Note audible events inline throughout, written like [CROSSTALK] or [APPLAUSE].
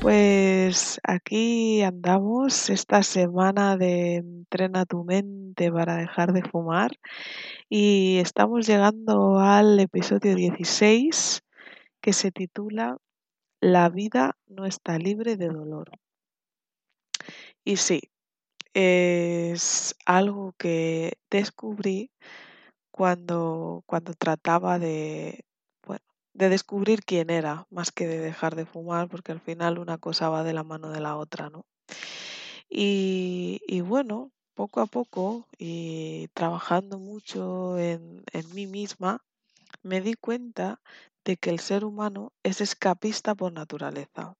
Pues aquí andamos esta semana de entrena tu mente para dejar de fumar y estamos llegando al episodio 16 que se titula La vida no está libre de dolor. Y sí, es algo que descubrí cuando, cuando trataba de, de descubrir quién era, más que de dejar de fumar, porque al final una cosa va de la mano de la otra, ¿no? Y, y bueno, poco a poco y trabajando mucho en, mí misma, me di cuenta de que el ser humano es escapista por naturaleza.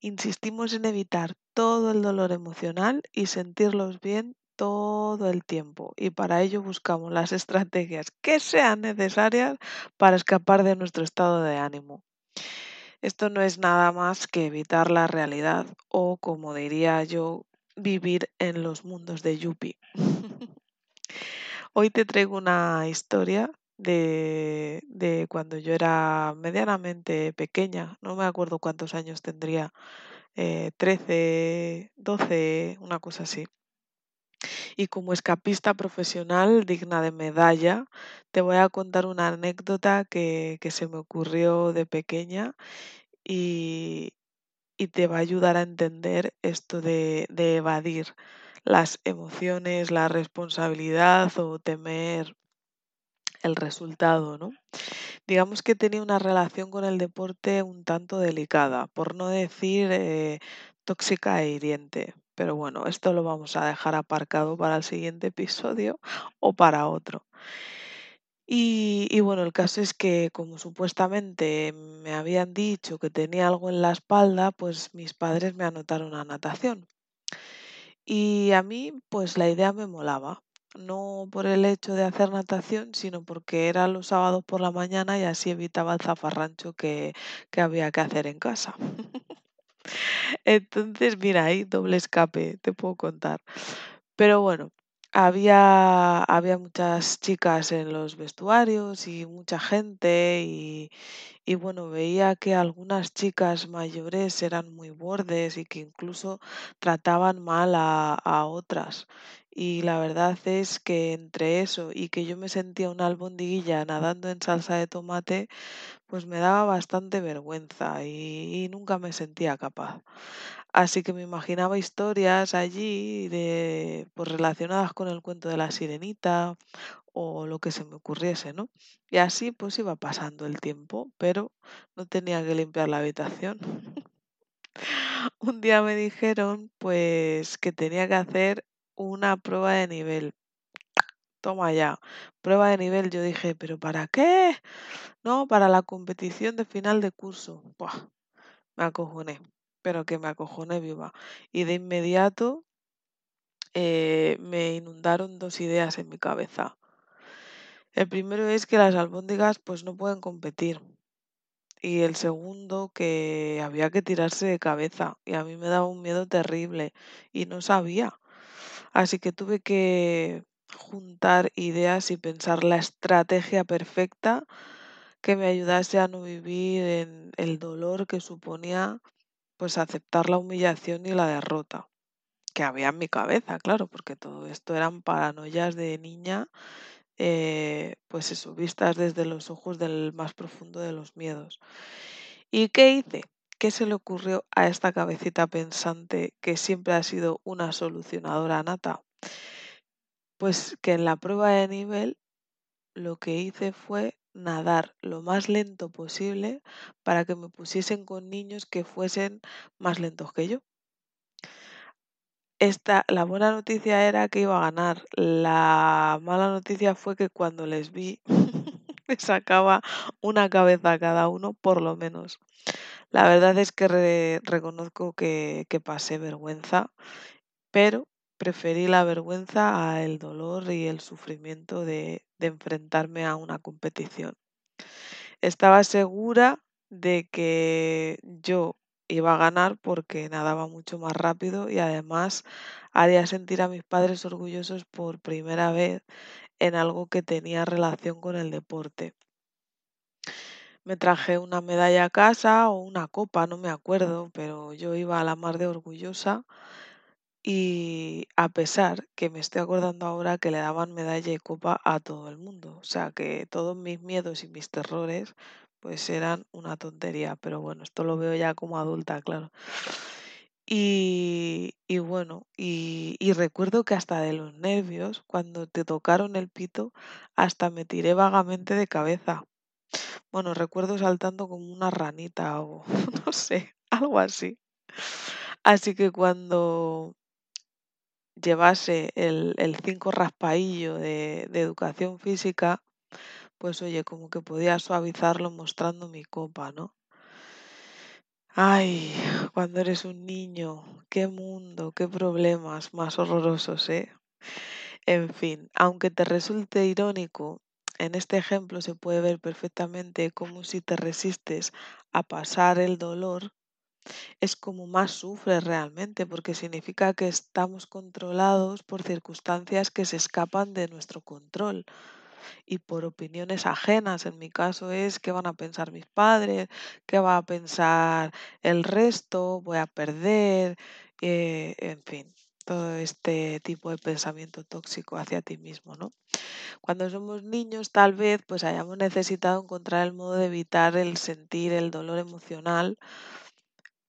Insistimos en evitar todo el dolor emocional y sentirlos bien todo el tiempo y para ello buscamos las estrategias que sean necesarias para escapar de nuestro estado de ánimo. Esto no es nada más que evitar la realidad o, como diría yo, vivir en los mundos de Yuppie. [LAUGHS] Hoy te traigo una historia de, de, cuando yo era medianamente pequeña, no me acuerdo cuántos años tendría, 13, eh, 12, una cosa así. Y como escapista profesional digna de medalla, te voy a contar una anécdota que, que se me ocurrió de pequeña y, y te va a ayudar a entender esto de, evadir las emociones, la responsabilidad o temer el resultado, ¿no? Digamos que tenía una relación con el deporte un tanto delicada, por no decir eh, tóxica e hiriente. Pero bueno, esto lo vamos a dejar aparcado para el siguiente episodio [LAUGHS] o para otro. Y, bueno, el caso es que como supuestamente me habían dicho que tenía algo en la espalda, pues mis padres me anotaron a natación. Y a mí, pues la idea me molaba, no por el hecho de hacer natación, sino porque era los sábados por la mañana y así evitaba el zafarrancho que, que había que hacer en casa. [LAUGHS] Entonces, mira, ahí doble escape, te puedo contar. Pero bueno, había, había muchas chicas en los vestuarios y mucha gente y, y bueno, veía que algunas chicas mayores eran muy bordes y que incluso trataban mal a, a otras. Y la verdad es que entre eso y que yo me sentía una albondiguilla nadando en salsa de tomate, pues me daba bastante vergüenza y, nunca me sentía capaz. Así que me imaginaba historias allí de, pues, relacionadas con el cuento de la sirenita o lo que se me ocurriese, ¿no? Y así pues iba pasando el tiempo, pero no tenía que limpiar la habitación. [LAUGHS] Un día me dijeron pues que tenía que hacer una prueba de nivel. Toma ya, prueba de nivel. Yo dije, ¿pero para qué? No, para la competición de final de curso. Buah, me acojoné pero que me acojoné viva. Y de inmediato eh, me inundaron dos ideas en mi cabeza. El primero es que las albóndigas pues no pueden competir. Y el segundo que había que tirarse de cabeza. Y a mí me daba un miedo terrible y no sabía. Así que tuve que juntar ideas y pensar la estrategia perfecta que me ayudase a no vivir en el dolor que suponía pues aceptar la humillación y la derrota que había en mi cabeza, claro, porque todo esto eran paranoias de niña, eh, pues eso, vistas desde los ojos del más profundo de los miedos. ¿Y qué hice? ¿Qué se le ocurrió a esta cabecita pensante que siempre ha sido una solucionadora nata? Pues que en la prueba de nivel lo que hice fue nadar lo más lento posible para que me pusiesen con niños que fuesen más lentos que yo. Esta, la buena noticia era que iba a ganar. La mala noticia fue que cuando les vi, [LAUGHS] me sacaba una cabeza a cada uno, por lo menos. La verdad es que reconozco que, pasé vergüenza, pero preferí la vergüenza al dolor y el sufrimiento de, de enfrentarme a una competición. Estaba segura de que yo iba a ganar porque nadaba mucho más rápido y además haría sentir a mis padres orgullosos por primera vez en algo que tenía relación con el deporte. Me traje una medalla a casa o una copa, no me acuerdo, pero yo iba a la mar de orgullosa y a pesar que me estoy acordando ahora que le daban medalla y copa a todo el mundo, o sea que todos mis miedos y mis terrores pues eran una tontería, pero bueno, esto lo veo ya como adulta, claro. Y, y bueno, y, y recuerdo que hasta de los nervios, cuando te tocaron el pito, hasta me tiré vagamente de cabeza. Bueno, recuerdo saltando como una ranita o [LAUGHS] no sé, algo así. Así que cuando llevase el, el cinco raspaillo de, de educación física, pues oye, como que podía suavizarlo mostrando mi copa, ¿no? Ay, cuando eres un niño, qué mundo, qué problemas más horrorosos, ¿eh? En fin, aunque te resulte irónico, en este ejemplo se puede ver perfectamente cómo si te resistes a pasar el dolor, es como más sufres realmente, porque significa que estamos controlados por circunstancias que se escapan de nuestro control y por opiniones ajenas. En mi caso es qué van a pensar mis padres, qué va a pensar el resto, voy a perder, eh, en fin, todo este tipo de pensamiento tóxico hacia ti mismo, ¿no? Cuando somos niños, tal vez, pues hayamos necesitado encontrar el modo de evitar el sentir el dolor emocional.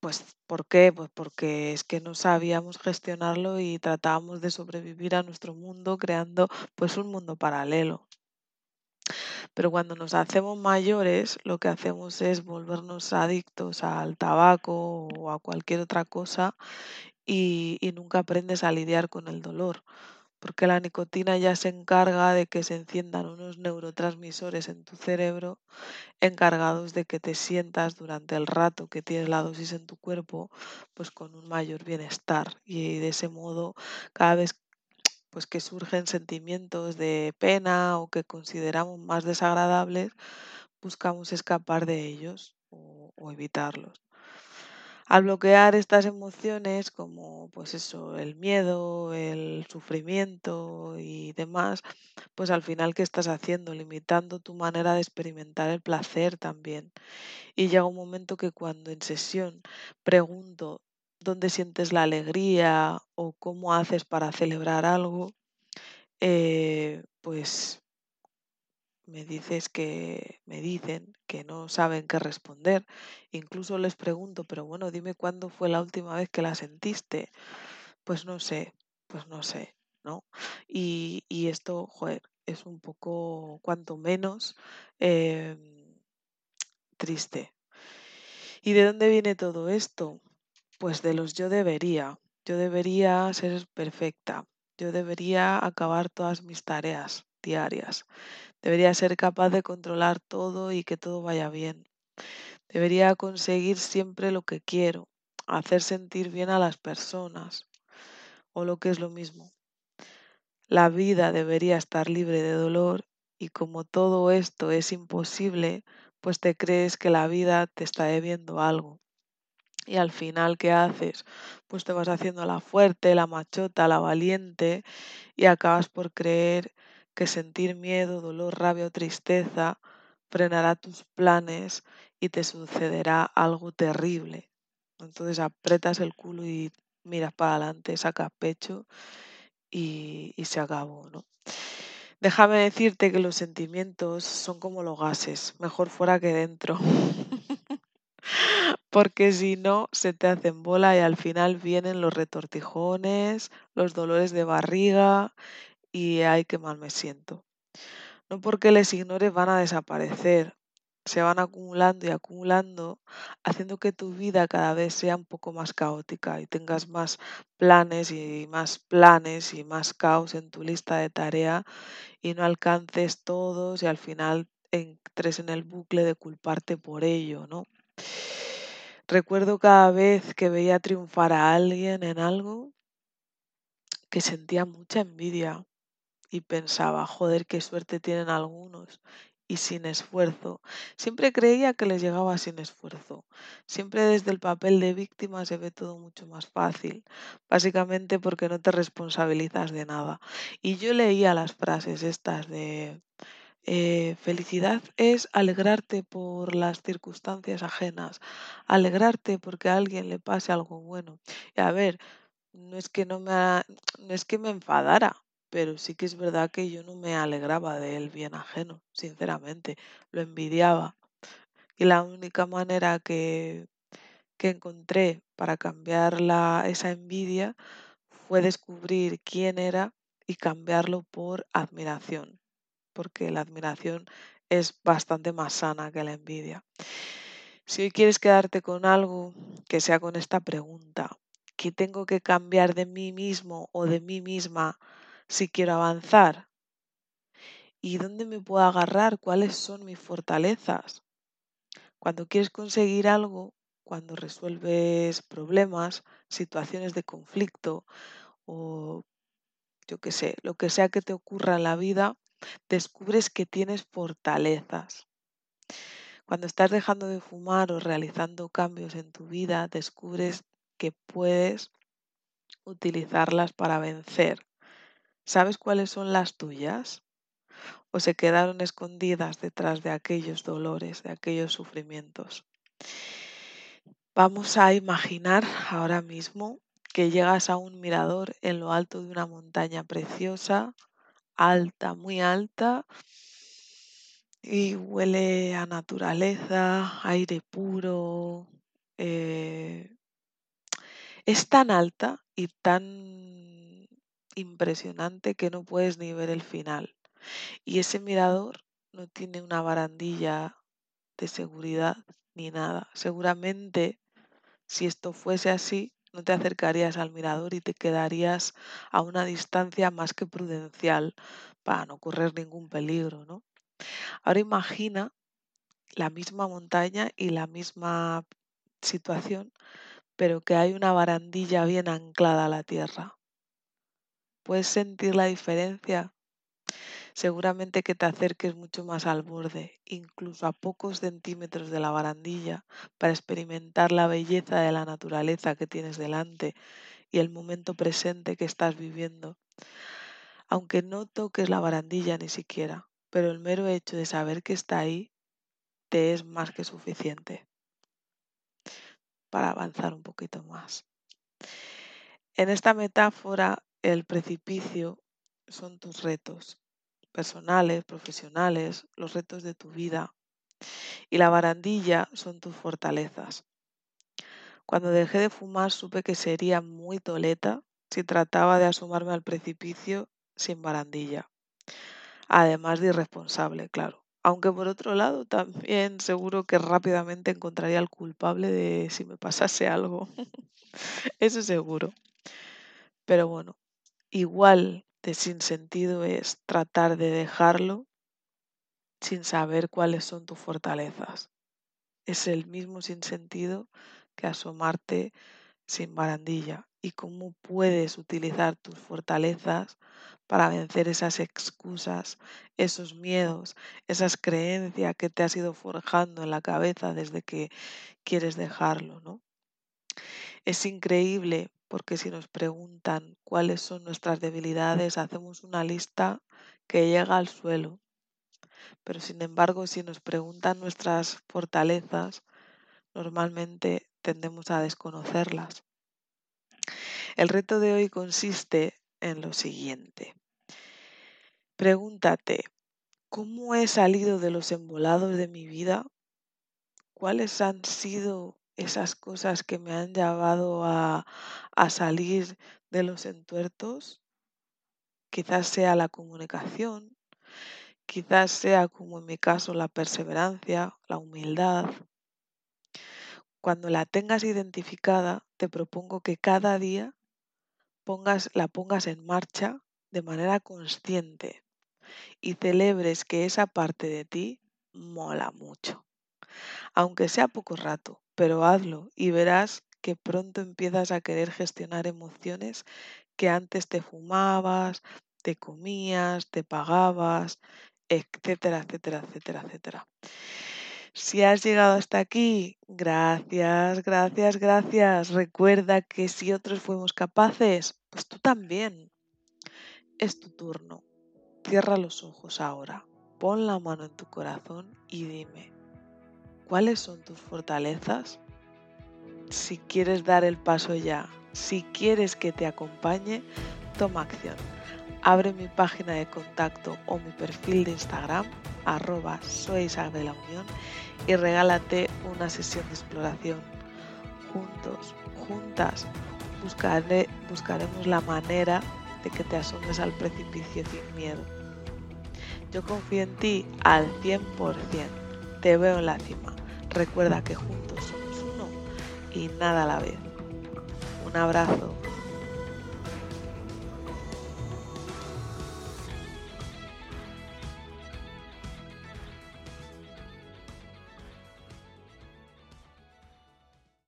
Pues, ¿por qué? Pues porque es que no sabíamos gestionarlo y tratábamos de sobrevivir a nuestro mundo creando pues un mundo paralelo. Pero cuando nos hacemos mayores, lo que hacemos es volvernos adictos al tabaco o a cualquier otra cosa y, y nunca aprendes a lidiar con el dolor, porque la nicotina ya se encarga de que se enciendan unos neurotransmisores en tu cerebro encargados de que te sientas durante el rato que tienes la dosis en tu cuerpo, pues con un mayor bienestar y de ese modo cada vez pues que surgen sentimientos de pena o que consideramos más desagradables, buscamos escapar de ellos o evitarlos. Al bloquear estas emociones, como pues eso, el miedo, el sufrimiento y demás, pues al final, ¿qué estás haciendo? Limitando tu manera de experimentar el placer también. Y llega un momento que cuando en sesión pregunto dónde sientes la alegría o cómo haces para celebrar algo, eh, pues me dices que me dicen que no saben qué responder. Incluso les pregunto, pero bueno, dime cuándo fue la última vez que la sentiste. Pues no sé, pues no sé, ¿no? Y, y esto, joder, es un poco, cuanto menos, em, triste. ¿Y de dónde viene todo esto? Pues de los yo debería. Yo debería ser perfecta. Yo debería acabar todas mis tareas diarias. Debería ser capaz de controlar todo y que todo vaya bien. Debería conseguir siempre lo que quiero, hacer sentir bien a las personas, o lo que es lo mismo. La vida debería estar libre de dolor y como todo esto es imposible, pues te crees que la vida te está debiendo algo. Y al final, ¿qué haces? Pues te vas haciendo la fuerte, la machota, la valiente y acabas por creer que sentir miedo, dolor, rabia o tristeza frenará tus planes y te sucederá algo terrible. Entonces apretas el culo y miras para adelante, sacas pecho y, y se acabó, ¿no? Déjame decirte que los sentimientos son como los gases, mejor fuera que dentro. [LAUGHS] Porque si no, se te hacen bola y al final vienen los retortijones, los dolores de barriga y ay, qué mal me siento. No porque les ignores van a desaparecer, se van acumulando y acumulando, haciendo que tu vida cada vez sea un poco más caótica y tengas más planes y más planes y más caos en tu lista de tarea y no alcances todos y al final entres en el bucle de culparte por ello, ¿no? Recuerdo cada vez que veía triunfar a alguien en algo que sentía mucha envidia y pensaba, joder, qué suerte tienen algunos y sin esfuerzo. Siempre creía que les llegaba sin esfuerzo. Siempre desde el papel de víctima se ve todo mucho más fácil, básicamente porque no te responsabilizas de nada. Y yo leía las frases estas de eh, felicidad es alegrarte por las circunstancias ajenas, alegrarte porque a alguien le pase algo bueno. Y a ver, no es que no me, no es que me enfadara, pero sí que es verdad que yo no me alegraba del bien ajeno, sinceramente, lo envidiaba. Y la única manera que, que encontré para cambiar la, esa envidia fue descubrir quién era y cambiarlo por admiración, porque la admiración es bastante más sana que la envidia. Si hoy quieres quedarte con algo, que sea con esta pregunta, ¿qué tengo que cambiar de mí mismo o de mí misma si quiero avanzar? ¿Y dónde me puedo agarrar? ¿Cuáles son mis fortalezas? Cuando quieres conseguir algo, cuando resuelves problemas, situaciones de conflicto o yo qué sé, lo que sea que te ocurra en la vida, descubres que tienes fortalezas. Cuando estás dejando de fumar o realizando cambios en tu vida, descubres que puedes utilizarlas para vencer. ¿Sabes cuáles son las tuyas? ¿O se quedaron escondidas detrás de aquellos dolores, de aquellos sufrimientos? Vamos a imaginar ahora mismo que llegas a un mirador en lo alto de una montaña preciosa, alta, muy alta, y huele a naturaleza, aire puro. eh, es tan alta y tan impresionante que no puedes ni ver el final. Y ese mirador no tiene una barandilla de seguridad ni nada. Seguramente, si esto fuese así, no te acercarías al mirador y te quedarías a una distancia más que prudencial para no correr ningún peligro, ¿no? Ahora imagina la misma montaña y la misma situación, pero que hay una barandilla bien anclada a la tierra. ¿Puedes sentir la diferencia? Seguramente que te acerques mucho más al borde, incluso a pocos centímetros de la barandilla, para experimentar la belleza de la naturaleza que tienes delante y el momento presente que estás viviendo. Aunque no toques la barandilla ni siquiera, pero el mero hecho de saber que está ahí te es más que suficiente para avanzar un poquito más. En esta metáfora, el precipicio son tus retos personales, profesionales, los retos de tu vida y la barandilla son tus fortalezas. Cuando dejé de fumar supe que sería muy toleta si trataba de asomarme al precipicio sin barandilla. Además de irresponsable, claro. Aunque por otro lado también seguro que rápidamente encontraría al culpable de si me pasase algo. [LAUGHS] Eso seguro. Pero bueno, igual de sin sentido es tratar de dejarlo sin saber cuáles son tus fortalezas. Es el mismo sinsentido que asomarte sin barandilla y cómo puedes utilizar tus fortalezas para vencer esas excusas, esos miedos, esas creencias que te has ido forjando en la cabeza desde que quieres dejarlo, ¿no? Es increíble porque si nos preguntan cuáles son nuestras debilidades, hacemos una lista que llega al suelo. Pero sin embargo, si nos preguntan nuestras fortalezas, normalmente tendemos a desconocerlas. El reto de hoy consiste en lo siguiente. Pregúntate, ¿cómo he salido de los embolados de mi vida? ¿Cuáles han sido esas cosas que me han llevado a, a salir de los entuertos? Quizás sea la comunicación, quizás sea como en mi caso la perseverancia, la humildad. Cuando la tengas identificada, te propongo que cada día pongas, la pongas en marcha de manera consciente y celebres que esa parte de ti mola mucho. Aunque sea poco rato, pero hazlo y verás que pronto empiezas a querer gestionar emociones que antes te fumabas, te comías, te pagabas, etcétera, etcétera, etcétera, etcétera. Si has llegado hasta aquí, gracias, gracias, gracias. Recuerda que si otros fuimos capaces, pues tú también. Es tu turno. Cierra los ojos ahora, pon la mano en tu corazón y dime, ¿cuáles son tus fortalezas? Si quieres dar el paso ya, si quieres que te acompañe, toma acción. Abre mi página de contacto o mi perfil de Instagram, arroba soy de la Unión, y regálate una sesión de exploración. Juntos, juntas, buscaremos la manera de que te asomes al precipicio sin miedo. Yo confío en ti al 100%. Te veo en la cima. Recuerda que juntos somos uno y nada a la vez. Un abrazo.